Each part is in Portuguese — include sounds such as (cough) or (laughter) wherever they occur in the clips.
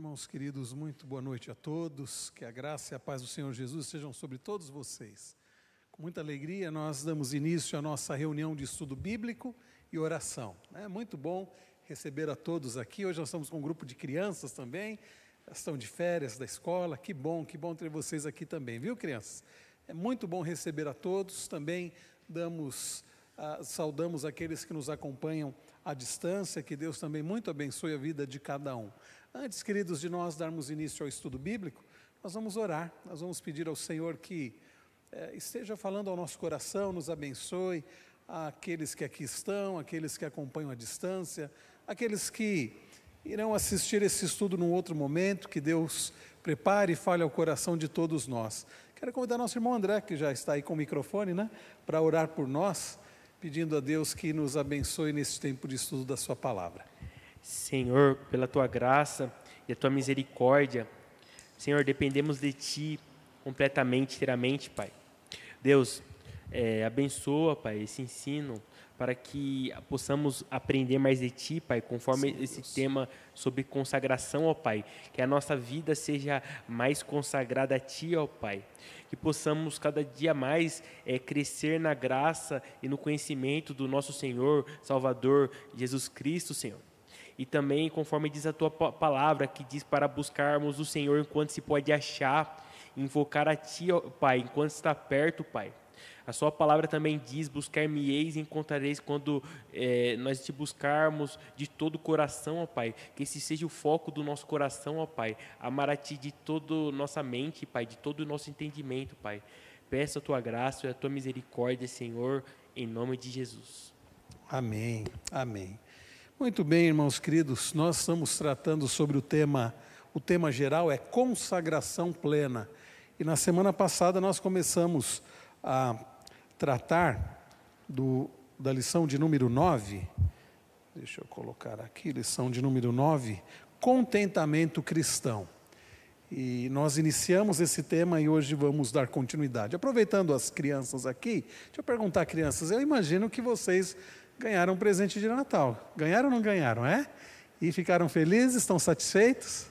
Irmãos queridos, muito boa noite a todos. Que a graça e a paz do Senhor Jesus sejam sobre todos vocês. Com muita alegria, nós damos início à nossa reunião de estudo bíblico e oração. É muito bom receber a todos aqui. Hoje nós estamos com um grupo de crianças também, estão de férias da escola. Que bom, que bom ter vocês aqui também, viu, crianças? É muito bom receber a todos. Também damos, ah, saudamos aqueles que nos acompanham à distância. Que Deus também muito abençoe a vida de cada um. Antes, queridos, de nós darmos início ao estudo bíblico, nós vamos orar, nós vamos pedir ao Senhor que eh, esteja falando ao nosso coração, nos abençoe, aqueles que aqui estão, aqueles que acompanham à distância, aqueles que irão assistir esse estudo num outro momento, que Deus prepare e fale ao coração de todos nós. Quero convidar nosso irmão André, que já está aí com o microfone, né, para orar por nós, pedindo a Deus que nos abençoe nesse tempo de estudo da Sua palavra. Senhor, pela tua graça e a tua misericórdia, Senhor, dependemos de ti completamente, inteiramente, Pai. Deus, é, abençoa, Pai, esse ensino para que possamos aprender mais de Ti, Pai, conforme Sim, esse Deus. tema sobre consagração, ó Pai. Que a nossa vida seja mais consagrada a Ti, ó Pai. Que possamos cada dia mais é, crescer na graça e no conhecimento do nosso Senhor, Salvador, Jesus Cristo, Senhor e também conforme diz a tua palavra, que diz para buscarmos o Senhor enquanto se pode achar, invocar a Ti, Pai, enquanto está perto, Pai. A Sua palavra também diz: Buscar-me-eis e encontrareis quando é, nós te buscarmos de todo o coração, ó Pai. Que esse seja o foco do nosso coração, ó Pai. Amar a Ti de toda nossa mente, Pai, de todo o nosso entendimento, Pai. Peço a Tua graça e a Tua misericórdia, Senhor, em nome de Jesus. Amém, amém. Muito bem, irmãos queridos, nós estamos tratando sobre o tema, o tema geral é consagração plena. E na semana passada nós começamos a tratar do, da lição de número 9. Deixa eu colocar aqui, lição de número 9, contentamento cristão. E nós iniciamos esse tema e hoje vamos dar continuidade. Aproveitando as crianças aqui, deixa eu perguntar, crianças, eu imagino que vocês ganharam um presente de Natal. Ganharam ou não ganharam, é? E ficaram felizes, estão satisfeitos?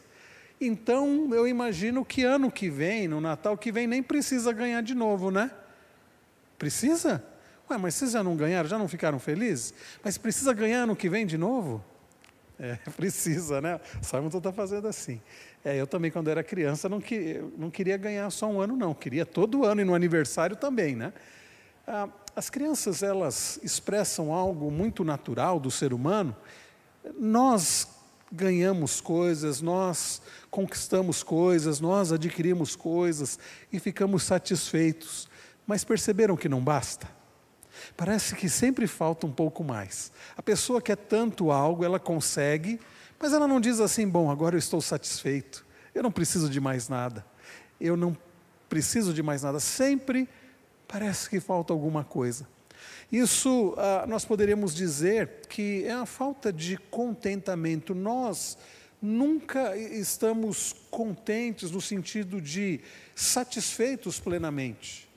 Então, eu imagino que ano que vem, no Natal que vem, nem precisa ganhar de novo, né? Precisa? Ué, mas vocês já não ganharam, já não ficaram felizes? Mas precisa ganhar ano que vem de novo? É, (laughs) precisa, né? Simon está fazendo assim. É, eu também, quando era criança, não, que, não queria ganhar só um ano, não. Queria todo ano e no aniversário também, né? Ah, as crianças, elas expressam algo muito natural do ser humano. Nós ganhamos coisas, nós conquistamos coisas, nós adquirimos coisas e ficamos satisfeitos. Mas perceberam que não basta? Parece que sempre falta um pouco mais. A pessoa quer tanto algo, ela consegue, mas ela não diz assim: bom, agora eu estou satisfeito, eu não preciso de mais nada, eu não preciso de mais nada. Sempre Parece que falta alguma coisa. Isso ah, nós poderíamos dizer que é a falta de contentamento. Nós nunca estamos contentes no sentido de satisfeitos plenamente.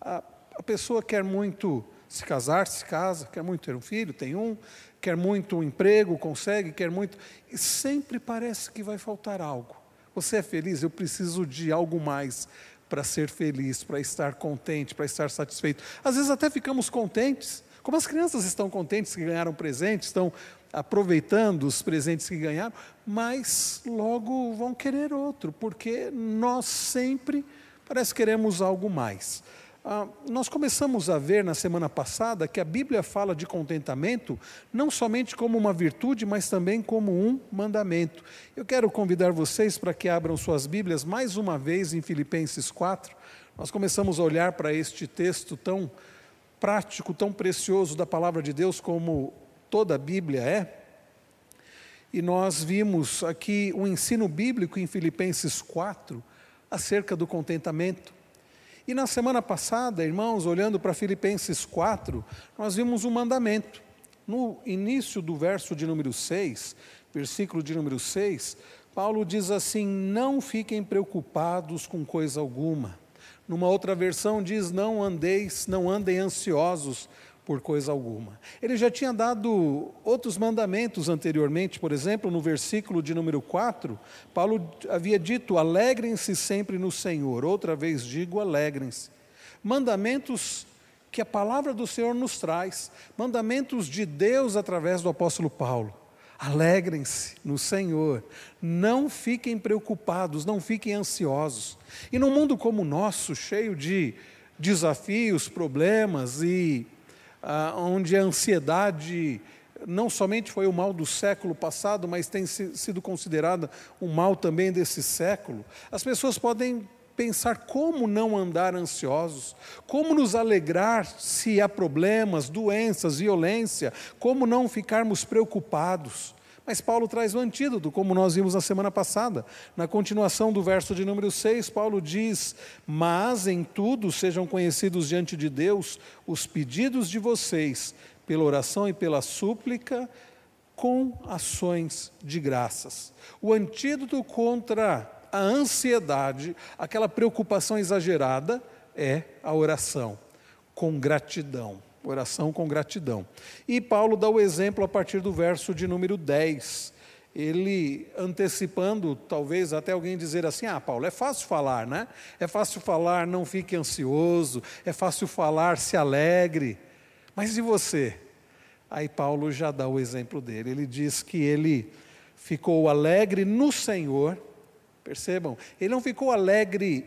A, a pessoa quer muito se casar, se casa, quer muito ter um filho, tem um, quer muito um emprego, consegue, quer muito. E sempre parece que vai faltar algo. Você é feliz? Eu preciso de algo mais para ser feliz, para estar contente, para estar satisfeito. Às vezes até ficamos contentes, como as crianças estão contentes que ganharam presentes, estão aproveitando os presentes que ganharam, mas logo vão querer outro, porque nós sempre parece que queremos algo mais. Ah, nós começamos a ver na semana passada que a Bíblia fala de contentamento não somente como uma virtude, mas também como um mandamento. Eu quero convidar vocês para que abram suas Bíblias mais uma vez em Filipenses 4. Nós começamos a olhar para este texto tão prático, tão precioso da palavra de Deus, como toda a Bíblia é. E nós vimos aqui o um ensino bíblico em Filipenses 4 acerca do contentamento. E na semana passada, irmãos, olhando para Filipenses 4, nós vimos um mandamento. No início do verso de número 6, versículo de número 6, Paulo diz assim: Não fiquem preocupados com coisa alguma. Numa outra versão diz: Não andeis, não andem ansiosos por coisa alguma. Ele já tinha dado outros mandamentos anteriormente, por exemplo, no versículo de número 4, Paulo havia dito: alegrem-se sempre no Senhor. Outra vez digo: alegrem-se. Mandamentos que a palavra do Senhor nos traz, mandamentos de Deus através do apóstolo Paulo. Alegrem-se no Senhor, não fiquem preocupados, não fiquem ansiosos. E num mundo como o nosso, cheio de desafios, problemas e ah, onde a ansiedade não somente foi o mal do século passado, mas tem sido considerada um mal também desse século. As pessoas podem pensar como não andar ansiosos, como nos alegrar se há problemas, doenças, violência, como não ficarmos preocupados. Mas Paulo traz o antídoto, como nós vimos na semana passada. Na continuação do verso de número 6, Paulo diz: Mas em tudo sejam conhecidos diante de Deus os pedidos de vocês, pela oração e pela súplica, com ações de graças. O antídoto contra a ansiedade, aquela preocupação exagerada, é a oração, com gratidão oração com gratidão. E Paulo dá o exemplo a partir do verso de número 10. Ele antecipando, talvez até alguém dizer assim: Ah, Paulo, é fácil falar, né? É fácil falar, não fique ansioso, é fácil falar, se alegre. Mas e você? Aí Paulo já dá o exemplo dele. Ele diz que ele ficou alegre no Senhor. Percebam, ele não ficou alegre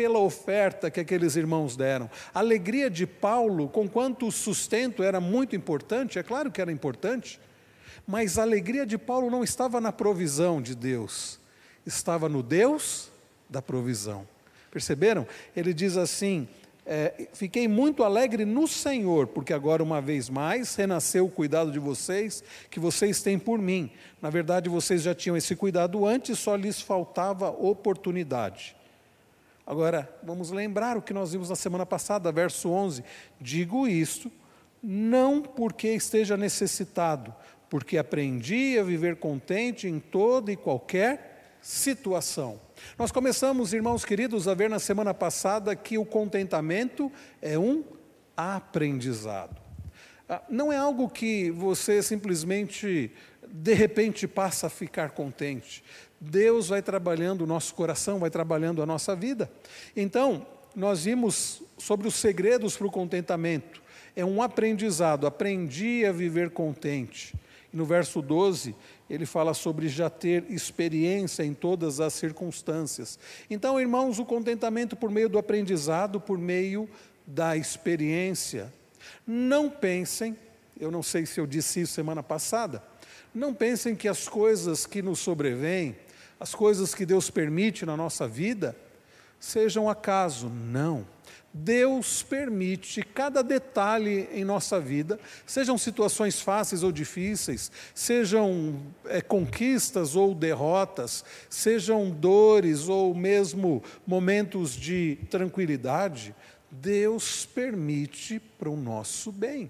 pela oferta que aqueles irmãos deram. A alegria de Paulo, com quanto o sustento era muito importante, é claro que era importante, mas a alegria de Paulo não estava na provisão de Deus, estava no Deus da provisão. Perceberam? Ele diz assim: é, Fiquei muito alegre no Senhor, porque agora, uma vez mais, renasceu o cuidado de vocês, que vocês têm por mim. Na verdade, vocês já tinham esse cuidado antes, só lhes faltava oportunidade. Agora, vamos lembrar o que nós vimos na semana passada, verso 11: Digo isto, não porque esteja necessitado, porque aprendi a viver contente em toda e qualquer situação. Nós começamos, irmãos queridos, a ver na semana passada que o contentamento é um aprendizado. Ah, não é algo que você simplesmente, de repente, passa a ficar contente. Deus vai trabalhando o nosso coração, vai trabalhando a nossa vida. Então, nós vimos sobre os segredos para o contentamento. É um aprendizado, aprendi a viver contente. E no verso 12, ele fala sobre já ter experiência em todas as circunstâncias. Então, irmãos, o contentamento por meio do aprendizado, por meio da experiência. Não pensem, eu não sei se eu disse isso semana passada, não pensem que as coisas que nos sobrevêm, as coisas que Deus permite na nossa vida sejam acaso. Não. Deus permite cada detalhe em nossa vida, sejam situações fáceis ou difíceis, sejam é, conquistas ou derrotas, sejam dores ou mesmo momentos de tranquilidade, Deus permite para o nosso bem.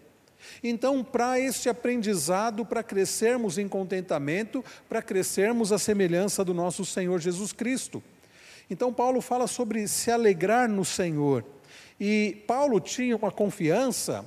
Então, para este aprendizado, para crescermos em contentamento, para crescermos à semelhança do nosso Senhor Jesus Cristo. Então, Paulo fala sobre se alegrar no Senhor. E Paulo tinha uma confiança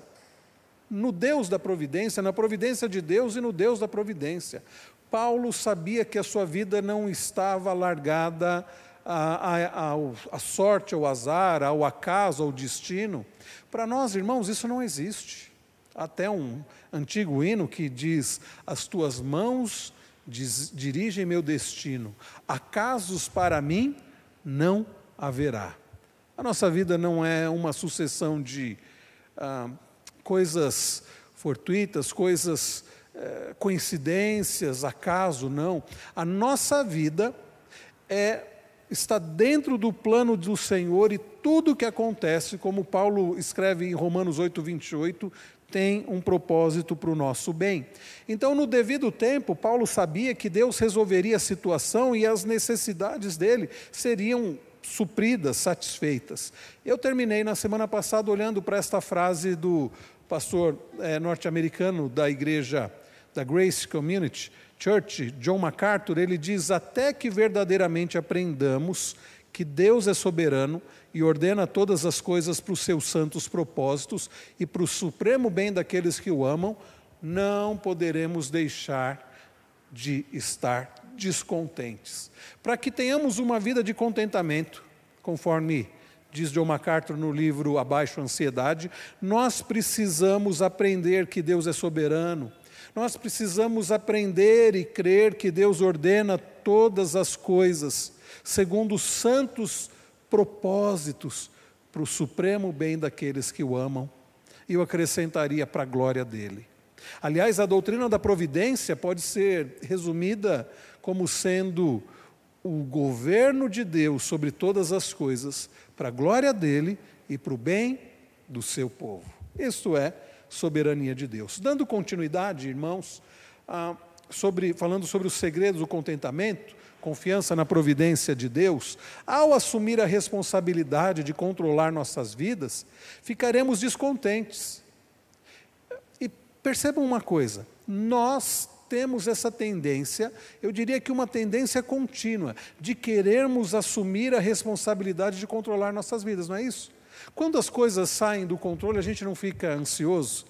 no Deus da providência, na providência de Deus e no Deus da providência. Paulo sabia que a sua vida não estava largada à, à, à sorte, ao azar, ao acaso, ao destino. Para nós, irmãos, isso não existe até um antigo hino que diz: As tuas mãos diz, dirigem meu destino, acasos para mim não haverá. A nossa vida não é uma sucessão de ah, coisas fortuitas, coisas, eh, coincidências, acaso, não. A nossa vida é está dentro do plano do Senhor e tudo o que acontece, como Paulo escreve em Romanos 8, 28, tem um propósito para o nosso bem. Então, no devido tempo, Paulo sabia que Deus resolveria a situação e as necessidades dele seriam supridas, satisfeitas. Eu terminei na semana passada olhando para esta frase do pastor é, norte-americano da igreja da Grace Community Church, John MacArthur, ele diz: Até que verdadeiramente aprendamos que Deus é soberano e ordena todas as coisas para os seus santos propósitos e para o supremo bem daqueles que o amam, não poderemos deixar de estar descontentes. Para que tenhamos uma vida de contentamento, conforme diz John MacArthur no livro Abaixo Ansiedade, nós precisamos aprender que Deus é soberano. Nós precisamos aprender e crer que Deus ordena todas as coisas segundo os santos propósitos para o supremo bem daqueles que o amam. E eu acrescentaria para a glória dele. Aliás, a doutrina da providência pode ser resumida como sendo o governo de Deus sobre todas as coisas, para a glória dele e para o bem do seu povo. Isso é soberania de Deus. Dando continuidade, irmãos, ah, sobre, falando sobre os segredos do contentamento, confiança na providência de Deus, ao assumir a responsabilidade de controlar nossas vidas, ficaremos descontentes. E percebam uma coisa: nós temos essa tendência, eu diria que uma tendência contínua, de querermos assumir a responsabilidade de controlar nossas vidas, não é isso? Quando as coisas saem do controle, a gente não fica ansioso,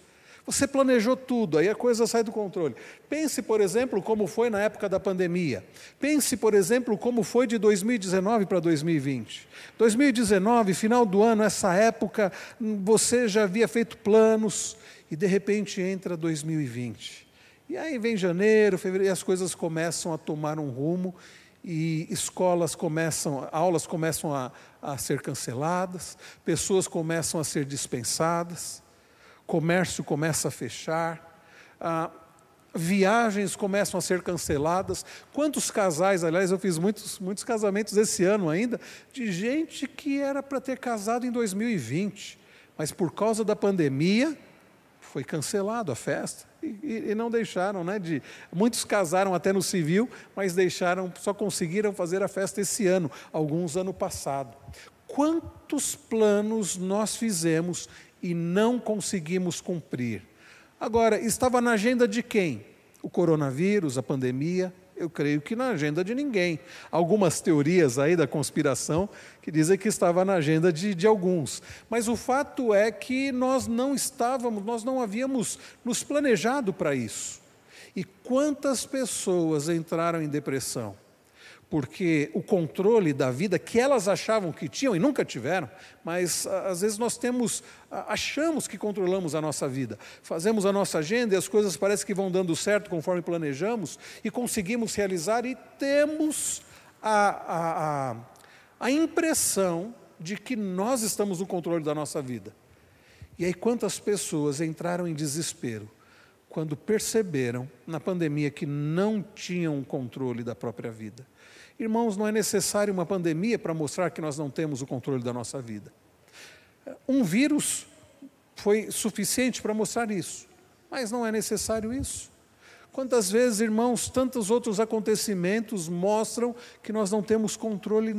você planejou tudo, aí a coisa sai do controle. Pense, por exemplo, como foi na época da pandemia. Pense, por exemplo, como foi de 2019 para 2020. 2019, final do ano, essa época, você já havia feito planos e de repente entra 2020. E aí vem janeiro, fevereiro, e as coisas começam a tomar um rumo e escolas começam, aulas começam a, a ser canceladas, pessoas começam a ser dispensadas comércio começa a fechar, ah, viagens começam a ser canceladas. Quantos casais, aliás, eu fiz muitos, muitos casamentos esse ano ainda, de gente que era para ter casado em 2020, mas por causa da pandemia foi cancelado a festa. E, e, não deixaram, né? De, muitos casaram até no civil, mas deixaram, só conseguiram fazer a festa esse ano, alguns ano passado. Quantos planos nós fizemos e não conseguimos cumprir. Agora, estava na agenda de quem? O coronavírus, a pandemia? Eu creio que na agenda de ninguém. Algumas teorias aí da conspiração que dizem que estava na agenda de, de alguns. Mas o fato é que nós não estávamos, nós não havíamos nos planejado para isso. E quantas pessoas entraram em depressão? Porque o controle da vida que elas achavam que tinham e nunca tiveram, mas às vezes nós temos, achamos que controlamos a nossa vida, fazemos a nossa agenda e as coisas parecem que vão dando certo conforme planejamos e conseguimos realizar e temos a, a, a, a impressão de que nós estamos no controle da nossa vida. E aí, quantas pessoas entraram em desespero quando perceberam na pandemia que não tinham o controle da própria vida? Irmãos, não é necessário uma pandemia para mostrar que nós não temos o controle da nossa vida. Um vírus foi suficiente para mostrar isso, mas não é necessário isso. Quantas vezes, irmãos, tantos outros acontecimentos mostram que nós não temos controle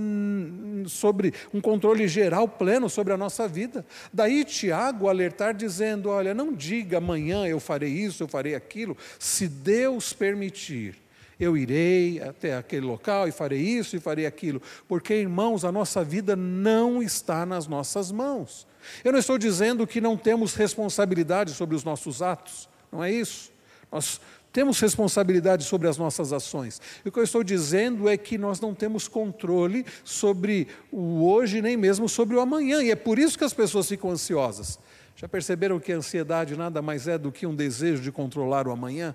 sobre um controle geral pleno sobre a nossa vida. Daí Tiago alertar dizendo: "Olha, não diga amanhã eu farei isso, eu farei aquilo, se Deus permitir eu irei até aquele local e farei isso e farei aquilo. Porque, irmãos, a nossa vida não está nas nossas mãos. Eu não estou dizendo que não temos responsabilidade sobre os nossos atos, não é isso. Nós temos responsabilidade sobre as nossas ações. E o que eu estou dizendo é que nós não temos controle sobre o hoje, nem mesmo sobre o amanhã. E é por isso que as pessoas ficam ansiosas. Já perceberam que a ansiedade nada mais é do que um desejo de controlar o amanhã?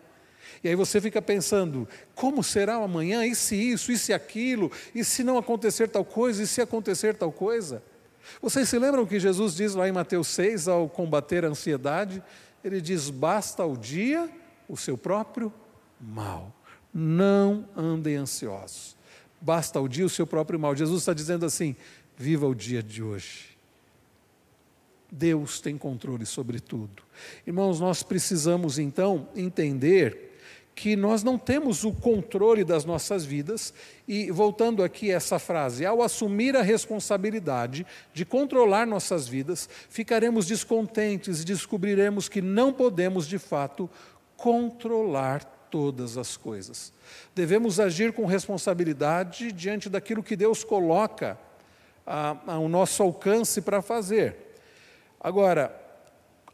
E aí você fica pensando: como será amanhã? E se isso, e se aquilo? E se não acontecer tal coisa? E se acontecer tal coisa? Vocês se lembram que Jesus diz lá em Mateus 6, ao combater a ansiedade? Ele diz: basta o dia o seu próprio mal. Não andem ansiosos. Basta o dia o seu próprio mal. Jesus está dizendo assim: viva o dia de hoje. Deus tem controle sobre tudo. Irmãos, nós precisamos então entender que nós não temos o controle das nossas vidas, e voltando aqui a essa frase, ao assumir a responsabilidade de controlar nossas vidas, ficaremos descontentes e descobriremos que não podemos de fato controlar todas as coisas. Devemos agir com responsabilidade diante daquilo que Deus coloca ao nosso alcance para fazer. Agora,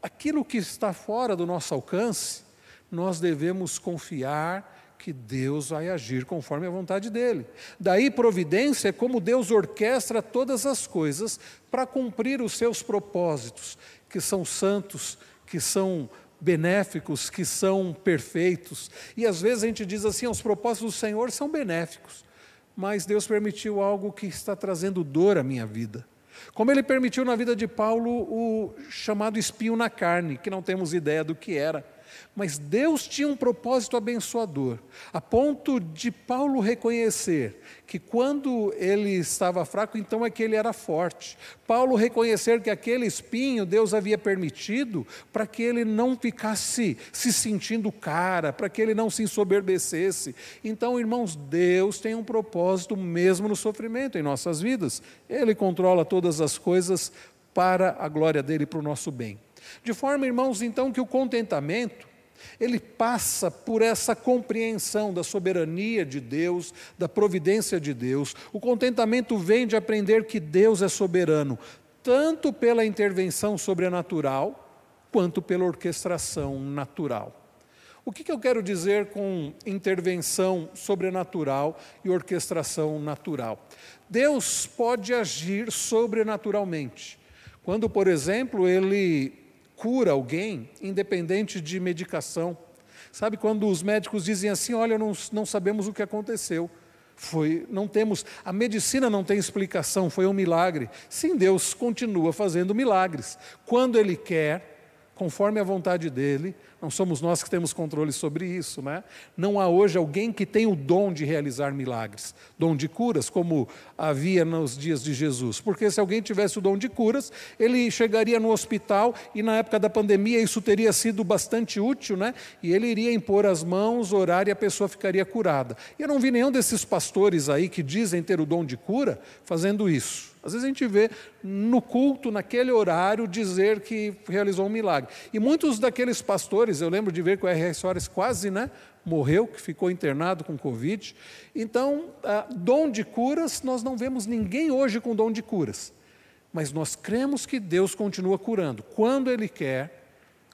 aquilo que está fora do nosso alcance, nós devemos confiar que Deus vai agir conforme a vontade dele. Daí, providência é como Deus orquestra todas as coisas para cumprir os seus propósitos, que são santos, que são benéficos, que são perfeitos. E às vezes a gente diz assim: os propósitos do Senhor são benéficos, mas Deus permitiu algo que está trazendo dor à minha vida. Como ele permitiu na vida de Paulo o chamado espinho na carne, que não temos ideia do que era. Mas Deus tinha um propósito abençoador, a ponto de Paulo reconhecer que quando ele estava fraco, então é que ele era forte. Paulo reconhecer que aquele espinho Deus havia permitido para que ele não ficasse se sentindo cara, para que ele não se ensoberbecesse. Então, irmãos, Deus tem um propósito mesmo no sofrimento em nossas vidas. Ele controla todas as coisas para a glória dele para o nosso bem. De forma, irmãos, então, que o contentamento, ele passa por essa compreensão da soberania de Deus, da providência de Deus. O contentamento vem de aprender que Deus é soberano, tanto pela intervenção sobrenatural, quanto pela orquestração natural. O que, que eu quero dizer com intervenção sobrenatural e orquestração natural? Deus pode agir sobrenaturalmente. Quando, por exemplo, ele cura alguém, independente de medicação. Sabe quando os médicos dizem assim: olha, não, não sabemos o que aconteceu. Foi, não temos, a medicina não tem explicação, foi um milagre. Sim, Deus continua fazendo milagres. Quando Ele quer, conforme a vontade dele, não somos nós que temos controle sobre isso, né? Não há hoje alguém que tem o dom de realizar milagres, dom de curas, como havia nos dias de Jesus. Porque se alguém tivesse o dom de curas, ele chegaria no hospital e na época da pandemia isso teria sido bastante útil, né? E ele iria impor as mãos, orar e a pessoa ficaria curada. E eu não vi nenhum desses pastores aí que dizem ter o dom de cura fazendo isso. Às vezes a gente vê no culto, naquele horário, dizer que realizou um milagre. E muitos daqueles pastores, eu lembro de ver que o R.R. Soares quase né, morreu, que ficou internado com Covid. Então, ah, dom de curas, nós não vemos ninguém hoje com dom de curas. Mas nós cremos que Deus continua curando. Quando Ele quer,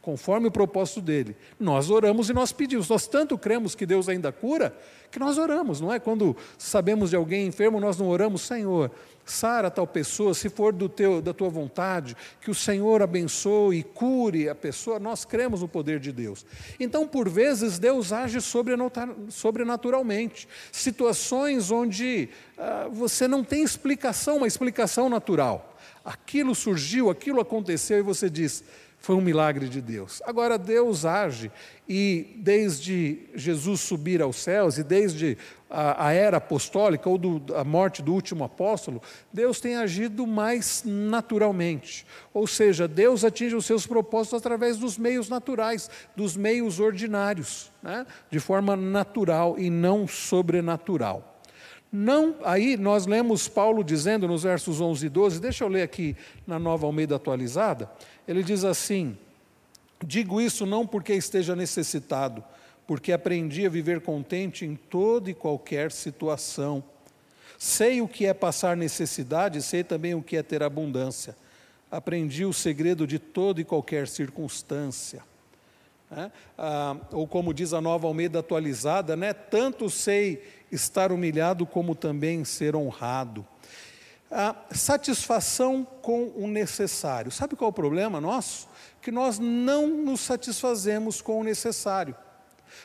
conforme o propósito dele. Nós oramos e nós pedimos. Nós tanto cremos que Deus ainda cura, que nós oramos, não é? Quando sabemos de alguém enfermo, nós não oramos, Senhor, Sara tal pessoa, se for do teu, da tua vontade, que o Senhor abençoe e cure a pessoa, nós cremos no poder de Deus. Então, por vezes, Deus age sobrenaturalmente. Situações onde ah, você não tem explicação, uma explicação natural. Aquilo surgiu, aquilo aconteceu e você diz, foi um milagre de Deus. Agora, Deus age e desde Jesus subir aos céus e desde a, a era apostólica ou do, a morte do último apóstolo, Deus tem agido mais naturalmente. Ou seja, Deus atinge os seus propósitos através dos meios naturais, dos meios ordinários, né? de forma natural e não sobrenatural. Não, aí nós lemos Paulo dizendo nos versos 11 e 12, deixa eu ler aqui na Nova Almeida atualizada, ele diz assim: Digo isso não porque esteja necessitado, porque aprendi a viver contente em toda e qualquer situação. Sei o que é passar necessidade, sei também o que é ter abundância. Aprendi o segredo de toda e qualquer circunstância. É? Ah, ou como diz a nova Almeida atualizada, né? tanto sei estar humilhado como também ser honrado. Ah, satisfação com o necessário. Sabe qual é o problema nosso? Que nós não nos satisfazemos com o necessário.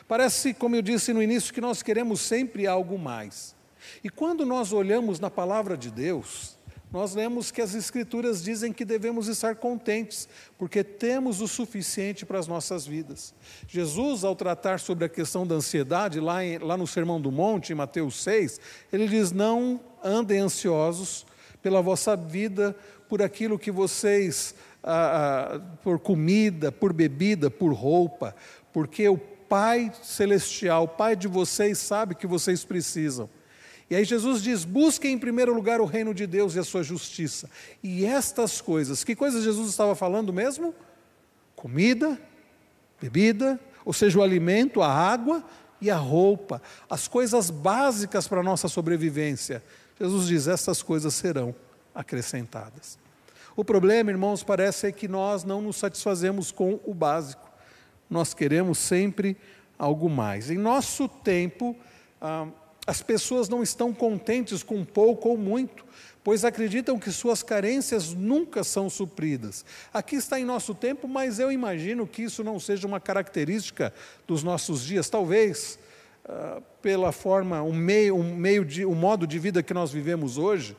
Parece, como eu disse no início, que nós queremos sempre algo mais. E quando nós olhamos na palavra de Deus, nós lemos que as Escrituras dizem que devemos estar contentes, porque temos o suficiente para as nossas vidas. Jesus, ao tratar sobre a questão da ansiedade, lá, em, lá no Sermão do Monte, em Mateus 6, ele diz: Não andem ansiosos pela vossa vida, por aquilo que vocês, ah, ah, por comida, por bebida, por roupa, porque o Pai Celestial, o Pai de vocês, sabe que vocês precisam. E aí Jesus diz: busquem em primeiro lugar o reino de Deus e a sua justiça. E estas coisas, que coisas Jesus estava falando mesmo? Comida, bebida, ou seja, o alimento, a água e a roupa, as coisas básicas para a nossa sobrevivência. Jesus diz: estas coisas serão acrescentadas. O problema, irmãos, parece que nós não nos satisfazemos com o básico. Nós queremos sempre algo mais. Em nosso tempo, ah, as pessoas não estão contentes com pouco ou muito, pois acreditam que suas carências nunca são supridas. Aqui está em nosso tempo, mas eu imagino que isso não seja uma característica dos nossos dias. Talvez uh, pela forma, o um meio, um meio de, o modo de vida que nós vivemos hoje,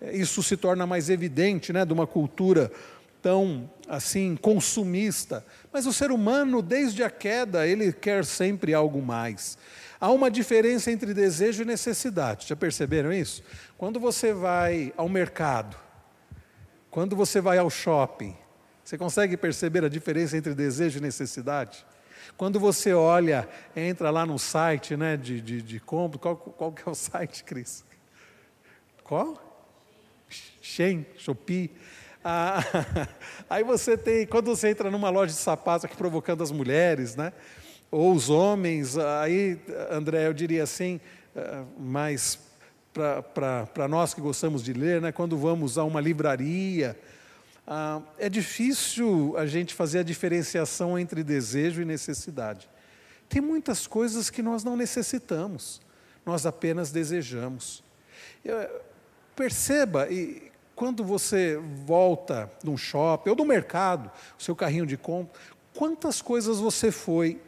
eh, isso se torna mais evidente, né, de uma cultura tão assim consumista. Mas o ser humano, desde a queda, ele quer sempre algo mais. Há uma diferença entre desejo e necessidade. Já perceberam isso? Quando você vai ao mercado, quando você vai ao shopping, você consegue perceber a diferença entre desejo e necessidade? Quando você olha, entra lá no site né, de, de, de compra, qual, qual que é o (laughs) site, Cris? Qual? Shein, Shopee. Ah, (laughs) aí você tem, quando você entra numa loja de sapatos aqui provocando as mulheres, né? ou os homens, aí, André, eu diria assim, eh, mais para nós que gostamos de ler, né, quando vamos a uma livraria, ah, é difícil a gente fazer a diferenciação entre desejo e necessidade. Tem muitas coisas que nós não necessitamos, nós apenas desejamos. Perceba, e quando você volta num shopping ou no mercado, o seu carrinho de compra, quantas coisas você foi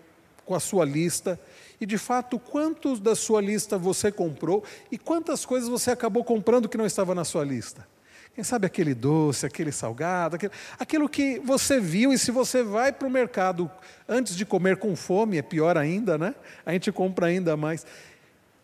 com a sua lista e de fato quantos da sua lista você comprou e quantas coisas você acabou comprando que não estava na sua lista. Quem sabe aquele doce, aquele salgado, aquele, aquilo que você viu, e se você vai para o mercado antes de comer com fome, é pior ainda, né? A gente compra ainda mais.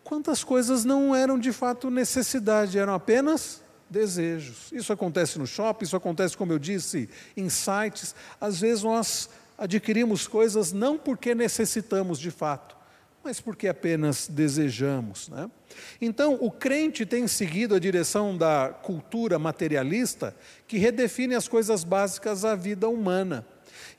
Quantas coisas não eram de fato necessidade, eram apenas desejos. Isso acontece no shopping, isso acontece, como eu disse, em sites. Às vezes nós adquirimos coisas não porque necessitamos de fato, mas porque apenas desejamos. Né? Então, o crente tem seguido a direção da cultura materialista que redefine as coisas básicas da vida humana.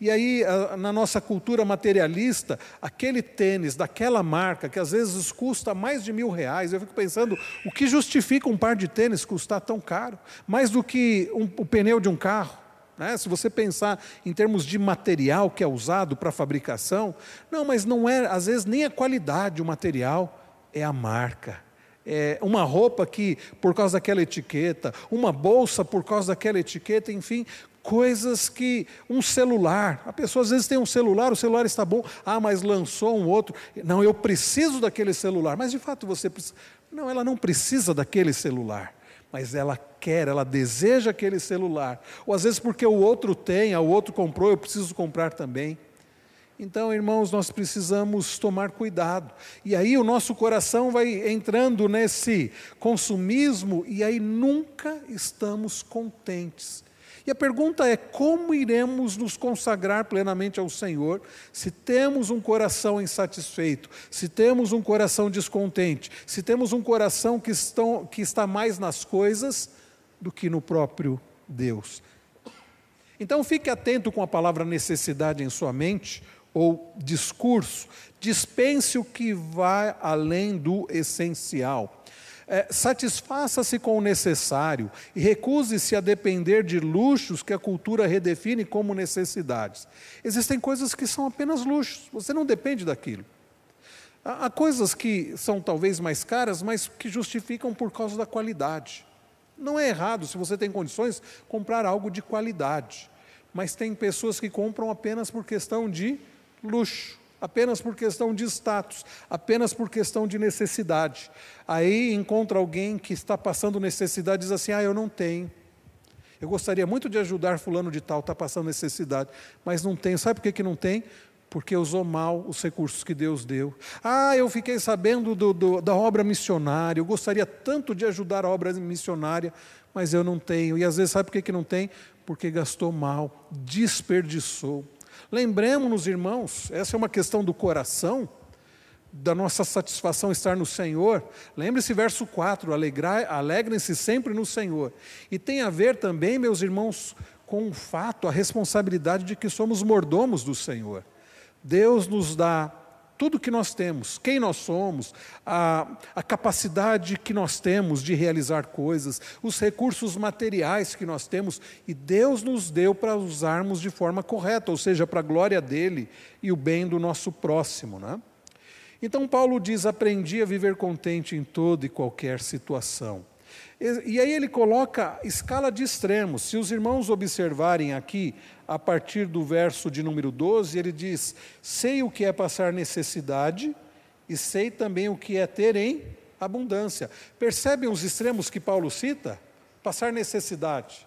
E aí, na nossa cultura materialista, aquele tênis daquela marca, que às vezes custa mais de mil reais, eu fico pensando, o que justifica um par de tênis custar tão caro? Mais do que um, o pneu de um carro? Né? Se você pensar em termos de material que é usado para fabricação, não, mas não é, às vezes, nem a qualidade, o material, é a marca. É uma roupa que, por causa daquela etiqueta, uma bolsa por causa daquela etiqueta, enfim, coisas que. Um celular. A pessoa às vezes tem um celular, o celular está bom, ah, mas lançou um outro. Não, eu preciso daquele celular. Mas de fato você precisa. Não, ela não precisa daquele celular mas ela quer, ela deseja aquele celular. Ou às vezes porque o outro tem, o outro comprou, eu preciso comprar também. Então, irmãos, nós precisamos tomar cuidado. E aí o nosso coração vai entrando nesse consumismo e aí nunca estamos contentes. E a pergunta é: como iremos nos consagrar plenamente ao Senhor se temos um coração insatisfeito, se temos um coração descontente, se temos um coração que, estão, que está mais nas coisas do que no próprio Deus? Então fique atento com a palavra necessidade em sua mente ou discurso. Dispense o que vai além do essencial. É, satisfaça-se com o necessário e recuse-se a depender de luxos que a cultura redefine como necessidades. Existem coisas que são apenas luxos, você não depende daquilo. Há, há coisas que são talvez mais caras, mas que justificam por causa da qualidade. Não é errado, se você tem condições, comprar algo de qualidade. Mas tem pessoas que compram apenas por questão de luxo apenas por questão de status, apenas por questão de necessidade. Aí encontra alguém que está passando necessidade e diz assim: Ah, eu não tenho. Eu gostaria muito de ajudar fulano de tal, está passando necessidade, mas não tenho. Sabe por que, que não tem? Porque usou mal os recursos que Deus deu. Ah, eu fiquei sabendo do, do, da obra missionária, eu gostaria tanto de ajudar a obra missionária, mas eu não tenho. E às vezes, sabe por que, que não tem? Porque gastou mal, desperdiçou. Lembremos-nos, irmãos, essa é uma questão do coração, da nossa satisfação estar no Senhor. Lembre-se, verso 4: alegrem-se sempre no Senhor. E tem a ver também, meus irmãos, com o fato, a responsabilidade de que somos mordomos do Senhor. Deus nos dá tudo que nós temos, quem nós somos, a, a capacidade que nós temos de realizar coisas, os recursos materiais que nós temos, e Deus nos deu para usarmos de forma correta, ou seja, para a glória dele e o bem do nosso próximo. Né? Então, Paulo diz: aprendi a viver contente em toda e qualquer situação. E aí ele coloca escala de extremos. Se os irmãos observarem aqui, a partir do verso de número 12, ele diz: Sei o que é passar necessidade e sei também o que é ter em abundância. Percebem os extremos que Paulo cita? Passar necessidade,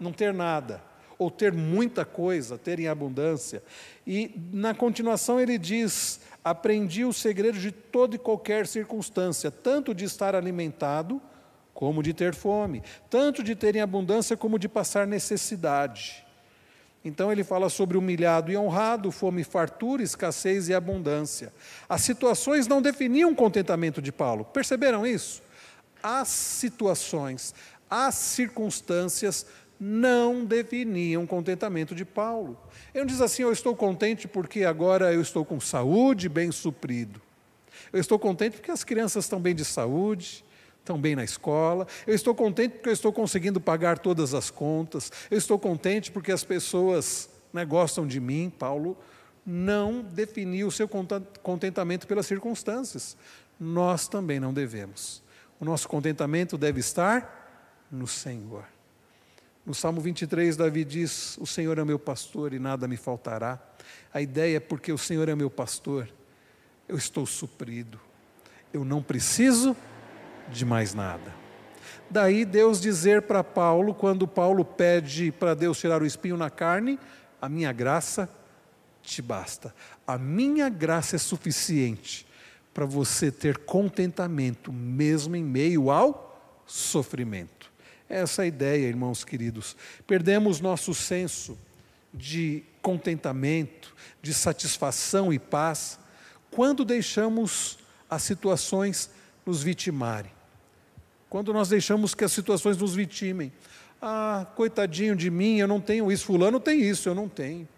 não ter nada, ou ter muita coisa, ter em abundância. E na continuação ele diz: Aprendi o segredo de toda e qualquer circunstância, tanto de estar alimentado como de ter fome, tanto de ter em abundância como de passar necessidade. Então ele fala sobre humilhado e honrado, fome, fartura, escassez e abundância. As situações não definiam o contentamento de Paulo. Perceberam isso? As situações, as circunstâncias não definiam o contentamento de Paulo. Ele não diz assim: Eu estou contente porque agora eu estou com saúde, bem suprido. Eu estou contente porque as crianças estão bem de saúde estão bem na escola. Eu estou contente porque eu estou conseguindo pagar todas as contas. Eu estou contente porque as pessoas né, gostam de mim. Paulo não definiu o seu contentamento pelas circunstâncias. Nós também não devemos. O nosso contentamento deve estar no Senhor. No Salmo 23, Davi diz: O Senhor é meu pastor e nada me faltará. A ideia é porque o Senhor é meu pastor, eu estou suprido. Eu não preciso de mais nada. Daí Deus dizer para Paulo, quando Paulo pede para Deus tirar o espinho na carne, a minha graça te basta. A minha graça é suficiente para você ter contentamento, mesmo em meio ao sofrimento. Essa é a ideia, irmãos queridos. Perdemos nosso senso de contentamento, de satisfação e paz, quando deixamos as situações nos vitimarem. Quando nós deixamos que as situações nos vitimem. Ah, coitadinho de mim, eu não tenho isso. Fulano tem isso, eu não tenho.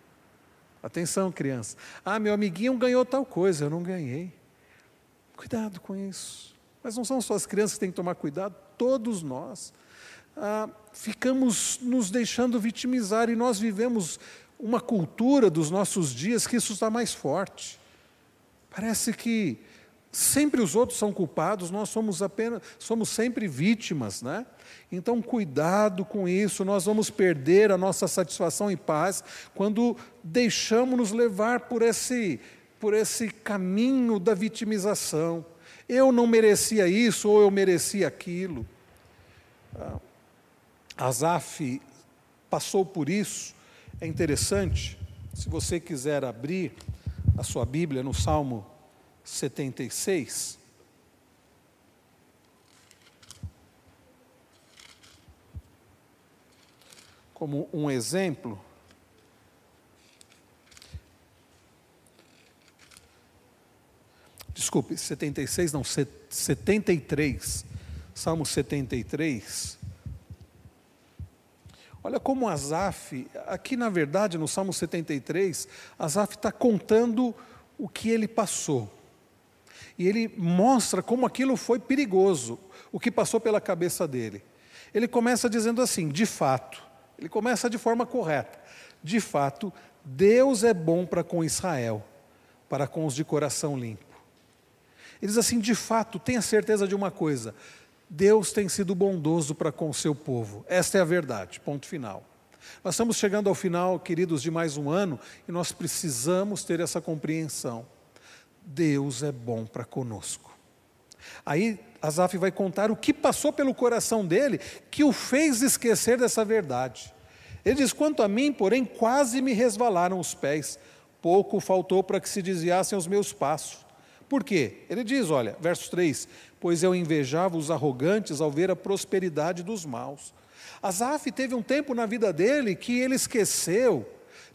Atenção, criança. Ah, meu amiguinho ganhou tal coisa, eu não ganhei. Cuidado com isso. Mas não são só as crianças que têm que tomar cuidado, todos nós. Ah, ficamos nos deixando vitimizar e nós vivemos uma cultura dos nossos dias que isso está mais forte. Parece que sempre os outros são culpados, nós somos apenas somos sempre vítimas, né? Então cuidado com isso, nós vamos perder a nossa satisfação e paz quando deixamos nos levar por esse por esse caminho da vitimização. Eu não merecia isso ou eu merecia aquilo. Ah, Asaf passou por isso. É interessante, se você quiser abrir a sua Bíblia no Salmo 76. Como um exemplo, desculpe, 76, não, 73, Salmo 73. Olha como Asaf, aqui na verdade no Salmo 73, Asaf está contando o que ele passou e ele mostra como aquilo foi perigoso, o que passou pela cabeça dele. Ele começa dizendo assim: de fato, ele começa de forma correta, de fato, Deus é bom para com Israel, para com os de coração limpo. Ele diz assim: de fato, tenha certeza de uma coisa, Deus tem sido bondoso para com o seu povo, esta é a verdade, ponto final. Nós estamos chegando ao final, queridos, de mais um ano e nós precisamos ter essa compreensão. Deus é bom para conosco. Aí Asaf vai contar o que passou pelo coração dele que o fez esquecer dessa verdade. Ele diz: Quanto a mim, porém, quase me resvalaram os pés, pouco faltou para que se desviassem os meus passos. Por quê? Ele diz: Olha, verso 3: Pois eu invejava os arrogantes ao ver a prosperidade dos maus. Asaf teve um tempo na vida dele que ele esqueceu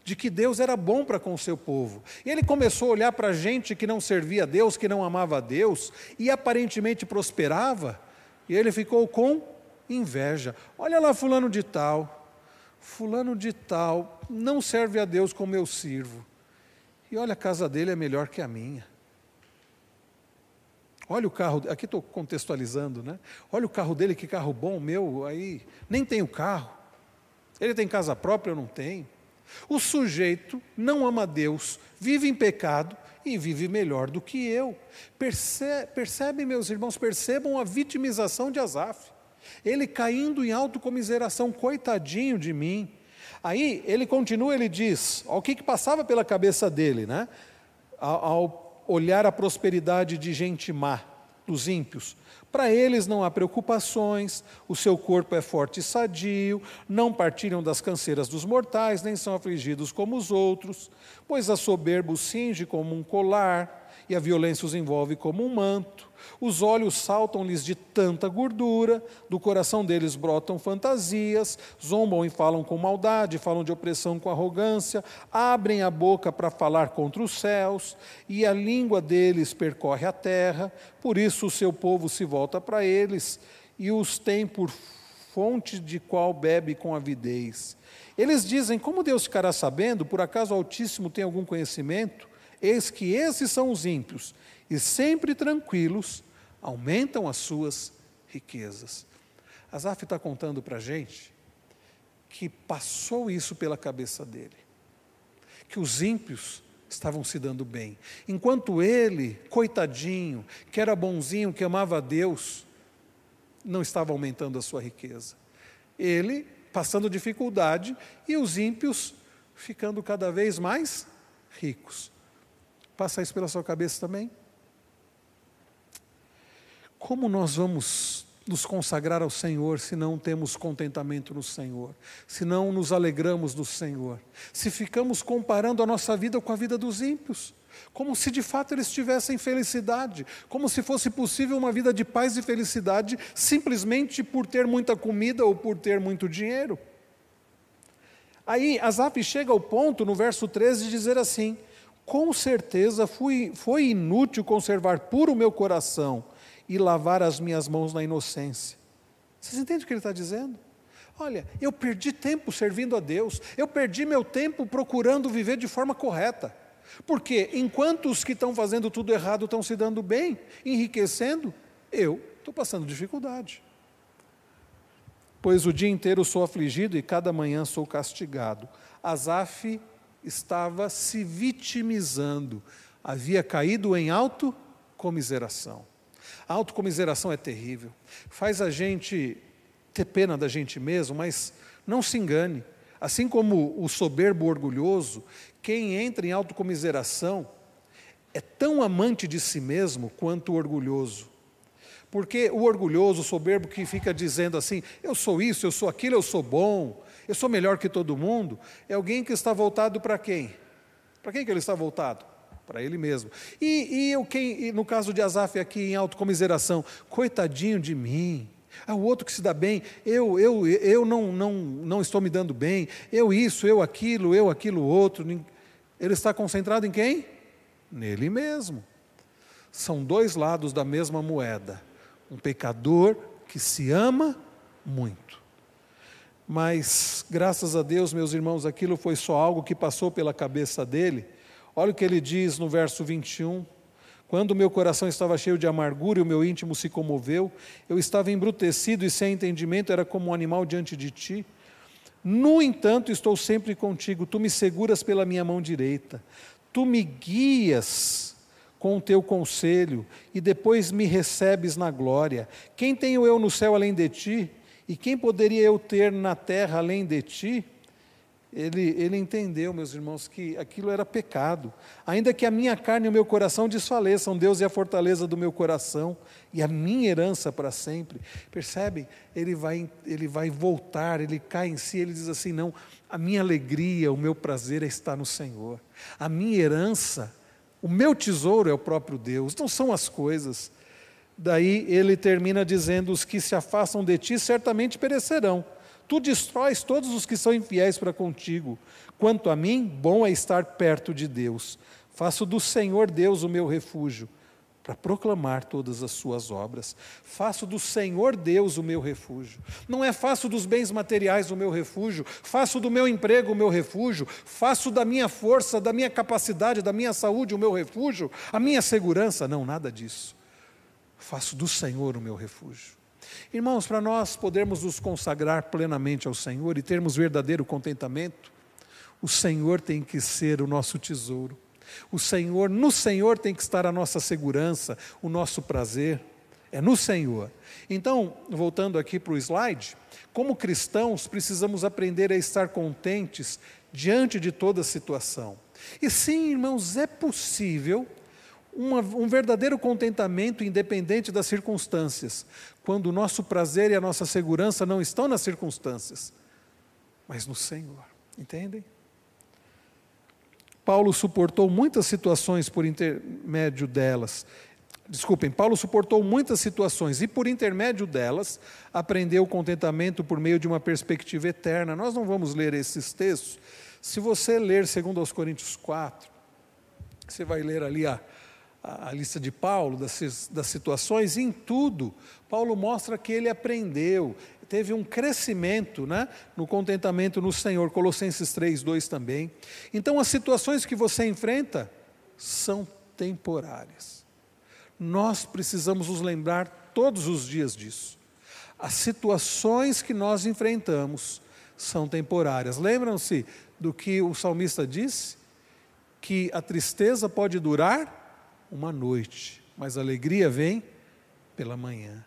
de que Deus era bom para com o seu povo. E ele começou a olhar para gente que não servia a Deus, que não amava a Deus e aparentemente prosperava, e ele ficou com inveja. Olha lá, Fulano de Tal, Fulano de Tal não serve a Deus como eu sirvo. E olha, a casa dele é melhor que a minha. Olha o carro, aqui estou contextualizando, né? Olha o carro dele, que carro bom, meu, aí nem tem o carro. Ele tem casa própria, eu não tenho. O sujeito não ama Deus, vive em pecado e vive melhor do que eu. Perce percebem, meus irmãos, percebam a vitimização de Asaf. Ele caindo em autocomiseração, coitadinho de mim. Aí ele continua, ele diz, o que, que passava pela cabeça dele, né? Ao olhar a prosperidade de gente má, dos ímpios. Para eles não há preocupações, o seu corpo é forte e sadio, não partilham das canseiras dos mortais, nem são afligidos como os outros, pois a soberba os cinge como um colar, e a violência os envolve como um manto. Os olhos saltam-lhes de tanta gordura, do coração deles brotam fantasias, zombam e falam com maldade, falam de opressão com arrogância, abrem a boca para falar contra os céus, e a língua deles percorre a terra, por isso o seu povo se volta para eles e os tem por fonte de qual bebe com avidez. Eles dizem: Como Deus ficará sabendo? Por acaso o Altíssimo tem algum conhecimento? Eis que esses são os ímpios, e sempre tranquilos, aumentam as suas riquezas. Asaf está contando para a gente que passou isso pela cabeça dele, que os ímpios estavam se dando bem, enquanto ele, coitadinho, que era bonzinho, que amava a Deus, não estava aumentando a sua riqueza. Ele passando dificuldade e os ímpios ficando cada vez mais ricos. Passa isso pela sua cabeça também? Como nós vamos nos consagrar ao Senhor se não temos contentamento no Senhor, se não nos alegramos no Senhor, se ficamos comparando a nossa vida com a vida dos ímpios, como se de fato eles tivessem felicidade, como se fosse possível uma vida de paz e felicidade simplesmente por ter muita comida ou por ter muito dinheiro. Aí Asaf chega ao ponto, no verso 13, de dizer assim: Com certeza fui, foi inútil conservar puro o meu coração e lavar as minhas mãos na inocência. Vocês entendem o que ele está dizendo? Olha, eu perdi tempo servindo a Deus, eu perdi meu tempo procurando viver de forma correta. Porque enquanto os que estão fazendo tudo errado estão se dando bem, enriquecendo, eu estou passando dificuldade. Pois o dia inteiro sou afligido e cada manhã sou castigado. Asaf estava se vitimizando, havia caído em autocomiseração. A autocomiseração é terrível. Faz a gente ter pena da gente mesmo, mas não se engane. Assim como o soberbo orgulhoso, quem entra em autocomiseração é tão amante de si mesmo quanto orgulhoso. Porque o orgulhoso, o soberbo que fica dizendo assim: eu sou isso, eu sou aquilo, eu sou bom, eu sou melhor que todo mundo, é alguém que está voltado para quem? Para quem que ele está voltado? para ele mesmo. E, e eu, quem, e no caso de Asaf aqui em autocomiseração, coitadinho de mim. Ah, o outro que se dá bem, eu, eu, eu não, não, não estou me dando bem, eu isso, eu aquilo, eu aquilo outro. Ele está concentrado em quem? Nele mesmo. São dois lados da mesma moeda. Um pecador que se ama muito. Mas, graças a Deus, meus irmãos, aquilo foi só algo que passou pela cabeça dele Olha o que ele diz no verso 21. Quando o meu coração estava cheio de amargura e o meu íntimo se comoveu, eu estava embrutecido e sem entendimento, era como um animal diante de ti. No entanto, estou sempre contigo, tu me seguras pela minha mão direita, tu me guias com o teu conselho e depois me recebes na glória. Quem tenho eu no céu além de ti? E quem poderia eu ter na terra além de ti? Ele, ele entendeu, meus irmãos, que aquilo era pecado. Ainda que a minha carne e o meu coração desfaleçam, Deus é a fortaleza do meu coração e a minha herança para sempre. Percebe? Ele vai, ele vai voltar, ele cai em si, ele diz assim: não, a minha alegria, o meu prazer é no Senhor. A minha herança, o meu tesouro é o próprio Deus, não são as coisas. Daí ele termina dizendo: os que se afastam de ti certamente perecerão Tu destróis todos os que são infiéis para contigo. Quanto a mim, bom é estar perto de Deus. Faço do Senhor Deus o meu refúgio, para proclamar todas as suas obras. Faço do Senhor Deus o meu refúgio. Não é faço dos bens materiais o meu refúgio, faço do meu emprego o meu refúgio, faço da minha força, da minha capacidade, da minha saúde o meu refúgio, a minha segurança. Não, nada disso. Faço do Senhor o meu refúgio. Irmãos, para nós podermos nos consagrar plenamente ao Senhor e termos verdadeiro contentamento, o Senhor tem que ser o nosso tesouro. O Senhor, no Senhor tem que estar a nossa segurança, o nosso prazer. É no Senhor. Então, voltando aqui para o slide, como cristãos precisamos aprender a estar contentes diante de toda situação. E sim, irmãos, é possível uma, um verdadeiro contentamento independente das circunstâncias, quando o nosso prazer e a nossa segurança não estão nas circunstâncias, mas no Senhor. Entendem? Paulo suportou muitas situações por intermédio delas. Desculpem, Paulo suportou muitas situações e, por intermédio delas, aprendeu o contentamento por meio de uma perspectiva eterna. Nós não vamos ler esses textos. Se você ler, segundo aos Coríntios 4, você vai ler ali a, a lista de Paulo, das, das situações, em tudo, Paulo mostra que ele aprendeu, teve um crescimento né, no contentamento no Senhor, Colossenses 3, 2 também. Então, as situações que você enfrenta são temporárias. Nós precisamos nos lembrar todos os dias disso. As situações que nós enfrentamos são temporárias. Lembram-se do que o salmista disse? Que a tristeza pode durar uma noite, mas a alegria vem pela manhã.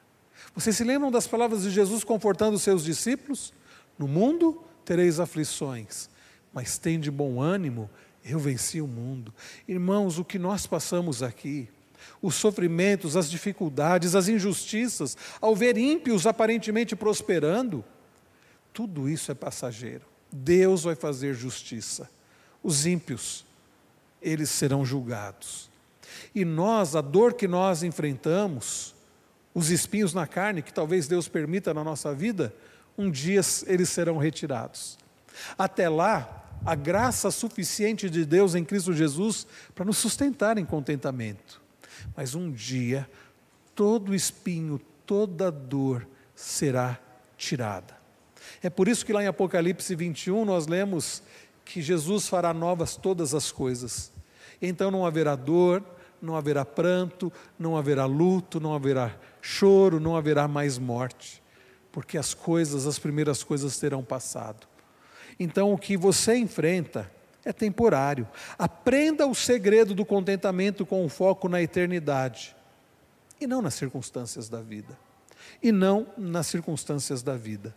Vocês se lembram das palavras de Jesus confortando os seus discípulos? No mundo tereis aflições, mas tem de bom ânimo, eu venci o mundo. Irmãos, o que nós passamos aqui, os sofrimentos, as dificuldades, as injustiças, ao ver ímpios aparentemente prosperando, tudo isso é passageiro. Deus vai fazer justiça. Os ímpios, eles serão julgados. E nós, a dor que nós enfrentamos, os espinhos na carne, que talvez Deus permita na nossa vida, um dia eles serão retirados. Até lá, a graça suficiente de Deus em Cristo Jesus para nos sustentar em contentamento. Mas um dia, todo espinho, toda dor será tirada. É por isso que lá em Apocalipse 21 nós lemos que Jesus fará novas todas as coisas. Então não haverá dor, não haverá pranto, não haverá luto, não haverá choro, não haverá mais morte, porque as coisas, as primeiras coisas terão passado. Então o que você enfrenta é temporário. Aprenda o segredo do contentamento com o foco na eternidade e não nas circunstâncias da vida. E não nas circunstâncias da vida.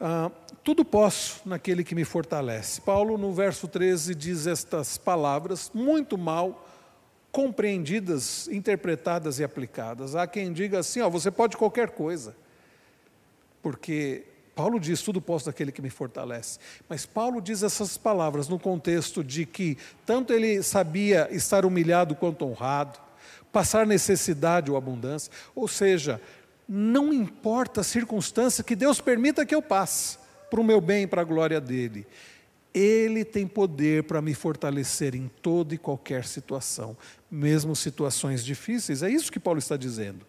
Ah, tudo posso naquele que me fortalece. Paulo, no verso 13, diz estas palavras muito mal compreendidas, interpretadas e aplicadas. Há quem diga assim: ó, você pode qualquer coisa, porque Paulo diz: tudo posso daquele que me fortalece. Mas Paulo diz essas palavras no contexto de que tanto ele sabia estar humilhado quanto honrado, passar necessidade ou abundância, ou seja, não importa a circunstância que Deus permita que eu passe, para o meu bem e para a glória dele. Ele tem poder para me fortalecer em toda e qualquer situação, mesmo situações difíceis. É isso que Paulo está dizendo.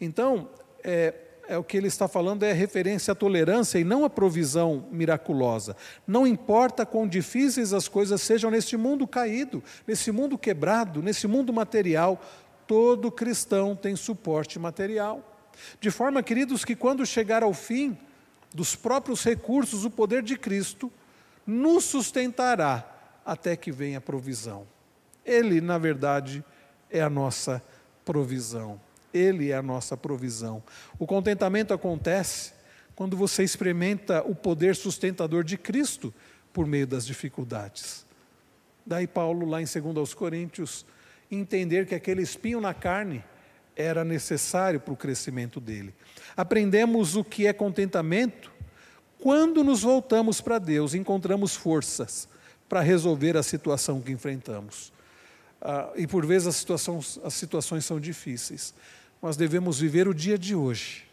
Então, é, é o que ele está falando é referência à tolerância e não à provisão miraculosa. Não importa quão difíceis as coisas sejam neste mundo caído, nesse mundo quebrado, nesse mundo material, todo cristão tem suporte material. De forma, queridos, que quando chegar ao fim dos próprios recursos, o poder de Cristo nos sustentará até que venha a provisão. Ele, na verdade, é a nossa provisão. Ele é a nossa provisão. O contentamento acontece quando você experimenta o poder sustentador de Cristo por meio das dificuldades. Daí Paulo, lá em 2 Coríntios, entender que aquele espinho na carne era necessário para o crescimento dele. Aprendemos o que é contentamento quando nos voltamos para Deus, encontramos forças para resolver a situação que enfrentamos. Ah, e por vezes as situações, as situações são difíceis. Nós devemos viver o dia de hoje,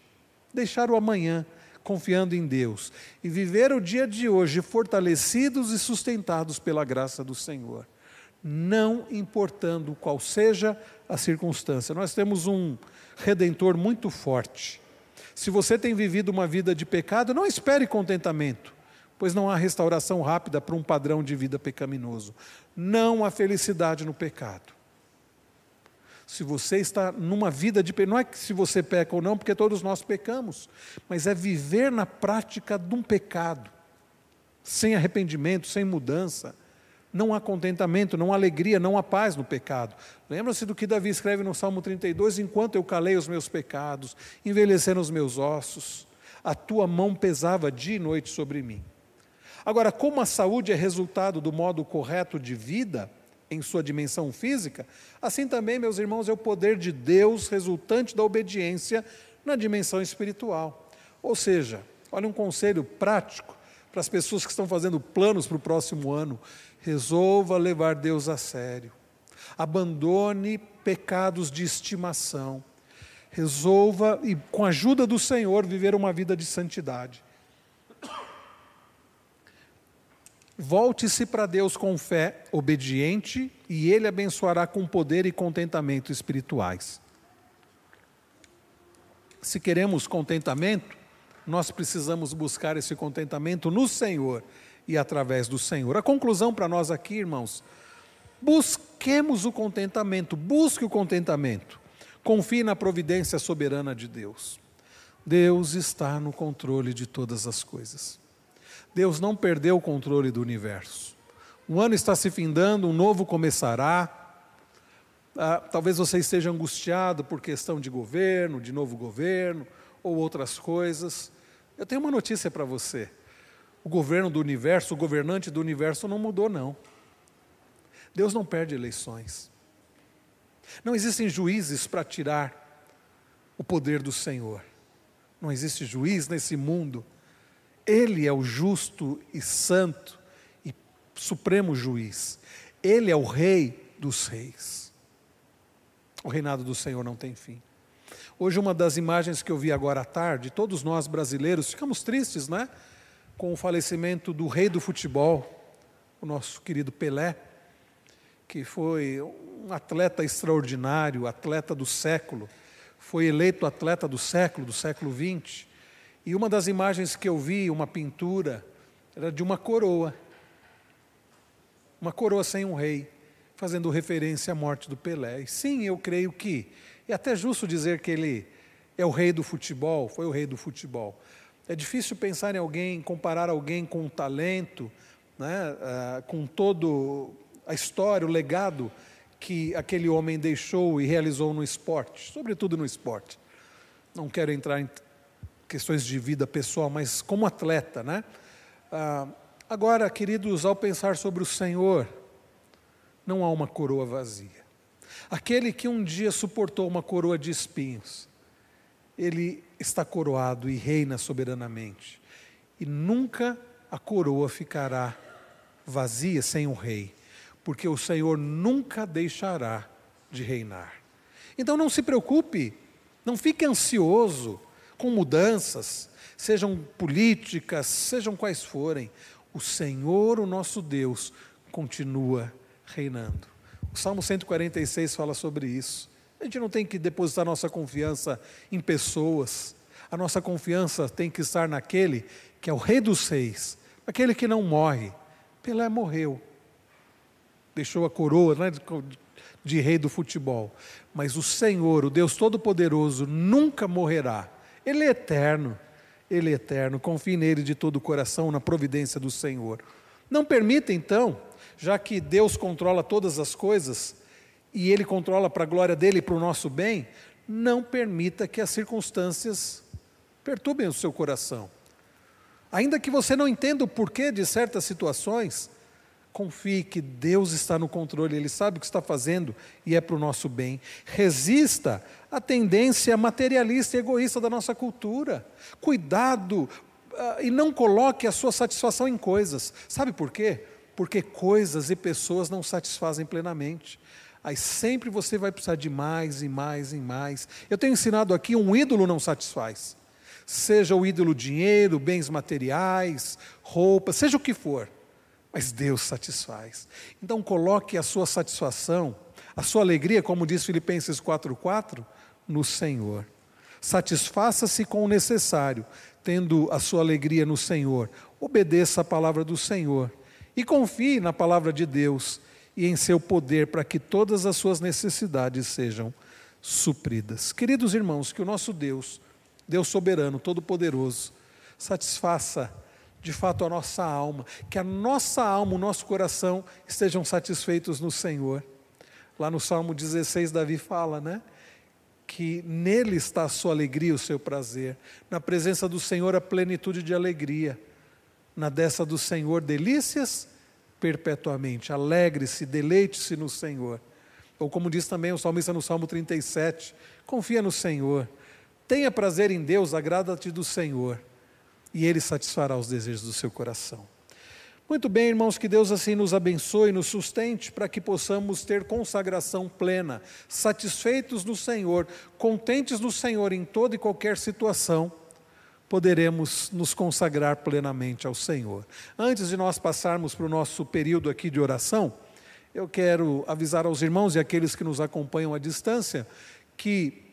deixar o amanhã confiando em Deus e viver o dia de hoje fortalecidos e sustentados pela graça do Senhor, não importando qual seja a circunstância. Nós temos um redentor muito forte se você tem vivido uma vida de pecado, não espere contentamento, pois não há restauração rápida para um padrão de vida pecaminoso. Não há felicidade no pecado. Se você está numa vida de não é que se você peca ou não, porque todos nós pecamos, mas é viver na prática de um pecado, sem arrependimento, sem mudança. Não há contentamento, não há alegria, não há paz no pecado. Lembra-se do que Davi escreve no Salmo 32: Enquanto eu calei os meus pecados, envelheceram os meus ossos, a tua mão pesava dia e noite sobre mim. Agora, como a saúde é resultado do modo correto de vida, em sua dimensão física, assim também, meus irmãos, é o poder de Deus resultante da obediência na dimensão espiritual. Ou seja, olha um conselho prático para as pessoas que estão fazendo planos para o próximo ano: resolva levar Deus a sério. Abandone pecados de estimação. Resolva, e com a ajuda do Senhor, viver uma vida de santidade. Volte-se para Deus com fé obediente e Ele abençoará com poder e contentamento espirituais. Se queremos contentamento, nós precisamos buscar esse contentamento no Senhor e através do Senhor. A conclusão para nós aqui, irmãos, busquemos o contentamento, busque o contentamento. Confie na providência soberana de Deus. Deus está no controle de todas as coisas. Deus não perdeu o controle do universo. Um ano está se findando, um novo começará. Ah, talvez você esteja angustiado por questão de governo, de novo governo, ou outras coisas. Eu tenho uma notícia para você. O governo do universo, o governante do universo não mudou, não. Deus não perde eleições. Não existem juízes para tirar o poder do Senhor. Não existe juiz nesse mundo ele é o justo e santo e supremo juiz. Ele é o rei dos reis. O reinado do Senhor não tem fim. Hoje, uma das imagens que eu vi agora à tarde, todos nós brasileiros ficamos tristes, né? Com o falecimento do rei do futebol, o nosso querido Pelé, que foi um atleta extraordinário, atleta do século, foi eleito atleta do século, do século XX. E uma das imagens que eu vi, uma pintura, era de uma coroa. Uma coroa sem um rei, fazendo referência à morte do Pelé. E sim, eu creio que é até justo dizer que ele é o rei do futebol, foi o rei do futebol. É difícil pensar em alguém, comparar alguém com o talento, né, uh, com todo a história, o legado que aquele homem deixou e realizou no esporte, sobretudo no esporte. Não quero entrar em questões de vida pessoal, mas como atleta, né? Ah, agora, queridos, ao pensar sobre o Senhor, não há uma coroa vazia. Aquele que um dia suportou uma coroa de espinhos, ele está coroado e reina soberanamente. E nunca a coroa ficará vazia sem o rei, porque o Senhor nunca deixará de reinar. Então não se preocupe, não fique ansioso com mudanças, sejam políticas, sejam quais forem, o Senhor, o nosso Deus, continua reinando. O Salmo 146 fala sobre isso. A gente não tem que depositar nossa confiança em pessoas, a nossa confiança tem que estar naquele que é o Rei dos Reis, aquele que não morre. Pelé morreu, deixou a coroa né, de, de rei do futebol, mas o Senhor, o Deus Todo-Poderoso, nunca morrerá ele é eterno, Ele é eterno, confie nele de todo o coração, na providência do Senhor. Não permita então, já que Deus controla todas as coisas, e Ele controla para a glória dele e para o nosso bem, não permita que as circunstâncias perturbem o seu coração. Ainda que você não entenda o porquê de certas situações, Confie que Deus está no controle, Ele sabe o que está fazendo e é para o nosso bem. Resista à tendência materialista e egoísta da nossa cultura. Cuidado uh, e não coloque a sua satisfação em coisas. Sabe por quê? Porque coisas e pessoas não satisfazem plenamente. Aí sempre você vai precisar de mais e mais e mais. Eu tenho ensinado aqui: um ídolo não satisfaz. Seja o ídolo dinheiro, bens materiais, roupa, seja o que for mas Deus satisfaz. Então coloque a sua satisfação, a sua alegria, como diz Filipenses 4:4, no Senhor. Satisfaça-se com o necessário, tendo a sua alegria no Senhor. Obedeça a palavra do Senhor e confie na palavra de Deus e em seu poder para que todas as suas necessidades sejam supridas. Queridos irmãos, que o nosso Deus, Deus soberano, todo-poderoso, satisfaça de fato a nossa alma, que a nossa alma, o nosso coração estejam satisfeitos no Senhor. Lá no Salmo 16, Davi fala, né? Que nele está a sua alegria, o seu prazer. Na presença do Senhor, a plenitude de alegria. Na dessa do Senhor, delícias perpetuamente. Alegre-se, deleite-se no Senhor. Ou como diz também o salmista no Salmo 37, confia no Senhor. Tenha prazer em Deus, agrada-te do Senhor e Ele satisfará os desejos do seu coração. Muito bem, irmãos, que Deus assim nos abençoe nos sustente para que possamos ter consagração plena, satisfeitos no Senhor, contentes no Senhor em toda e qualquer situação, poderemos nos consagrar plenamente ao Senhor. Antes de nós passarmos para o nosso período aqui de oração, eu quero avisar aos irmãos e aqueles que nos acompanham à distância que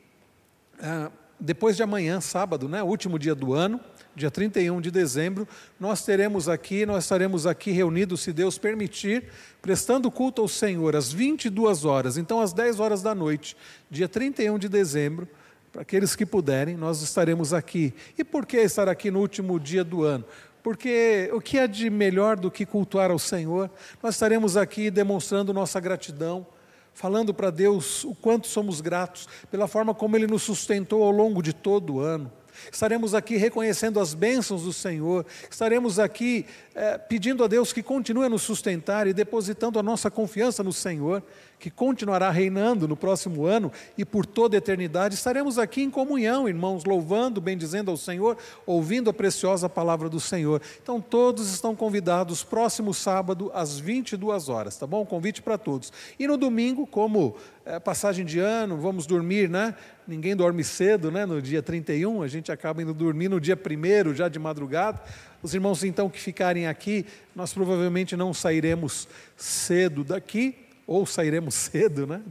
ah, depois de amanhã, sábado, né, último dia do ano, dia 31 de dezembro, nós teremos aqui, nós estaremos aqui reunidos, se Deus permitir, prestando culto ao Senhor às 22 horas, então às 10 horas da noite, dia 31 de dezembro, para aqueles que puderem, nós estaremos aqui. E por que estar aqui no último dia do ano? Porque o que é de melhor do que cultuar ao Senhor? Nós estaremos aqui demonstrando nossa gratidão, falando para Deus o quanto somos gratos pela forma como Ele nos sustentou ao longo de todo o ano estaremos aqui reconhecendo as bênçãos do Senhor, estaremos aqui é, pedindo a Deus que continue a nos sustentar e depositando a nossa confiança no Senhor, que continuará reinando no próximo ano e por toda a eternidade. Estaremos aqui em comunhão, irmãos, louvando, bendizendo ao Senhor, ouvindo a preciosa palavra do Senhor. Então, todos estão convidados, próximo sábado, às 22 horas, tá bom? convite para todos. E no domingo, como é, passagem de ano, vamos dormir, né? Ninguém dorme cedo, né? No dia 31, a gente acaba indo dormir no dia 1 já de madrugada. Os irmãos, então, que ficarem aqui, nós provavelmente não sairemos cedo daqui, ou sairemos cedo, né?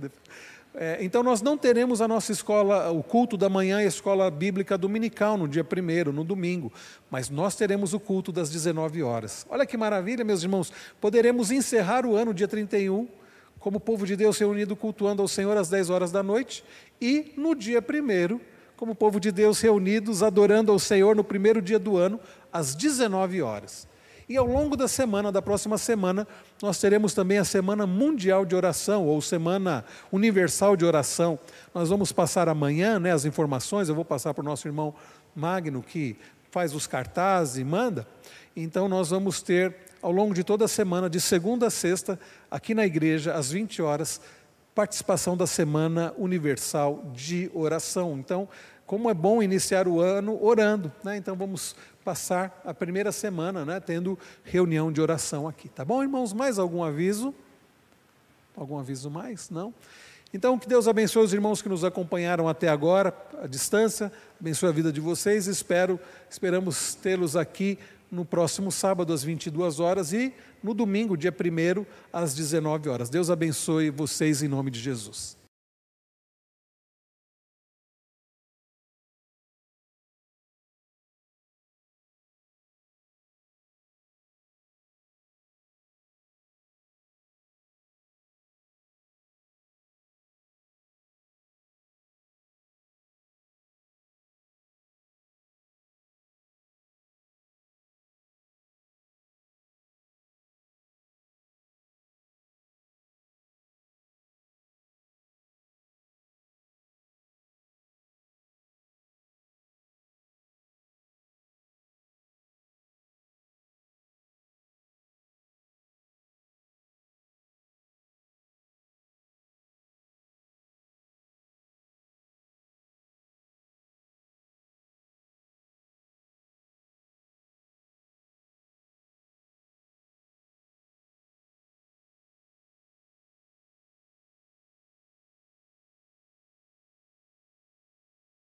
É, então, nós não teremos a nossa escola, o culto da manhã e a escola bíblica dominical no dia primeiro, no domingo, mas nós teremos o culto das 19 horas. Olha que maravilha, meus irmãos, poderemos encerrar o ano, dia 31, como povo de Deus reunido cultuando ao Senhor às 10 horas da noite, e no dia primeiro, como povo de Deus reunidos adorando ao Senhor no primeiro dia do ano, às 19 horas. E ao longo da semana, da próxima semana, nós teremos também a Semana Mundial de Oração, ou Semana Universal de Oração. Nós vamos passar amanhã né, as informações, eu vou passar para o nosso irmão Magno, que faz os cartazes e manda. Então, nós vamos ter ao longo de toda a semana, de segunda a sexta, aqui na igreja, às 20 horas, participação da Semana Universal de Oração. Então, como é bom iniciar o ano orando, né? Então vamos passar a primeira semana, né, tendo reunião de oração aqui, tá bom, irmãos? Mais algum aviso? Algum aviso mais? Não? Então, que Deus abençoe os irmãos que nos acompanharam até agora, à distância, abençoe a vida de vocês. Espero, esperamos tê-los aqui no próximo sábado às 22 horas e no domingo, dia 1 às 19 horas. Deus abençoe vocês em nome de Jesus.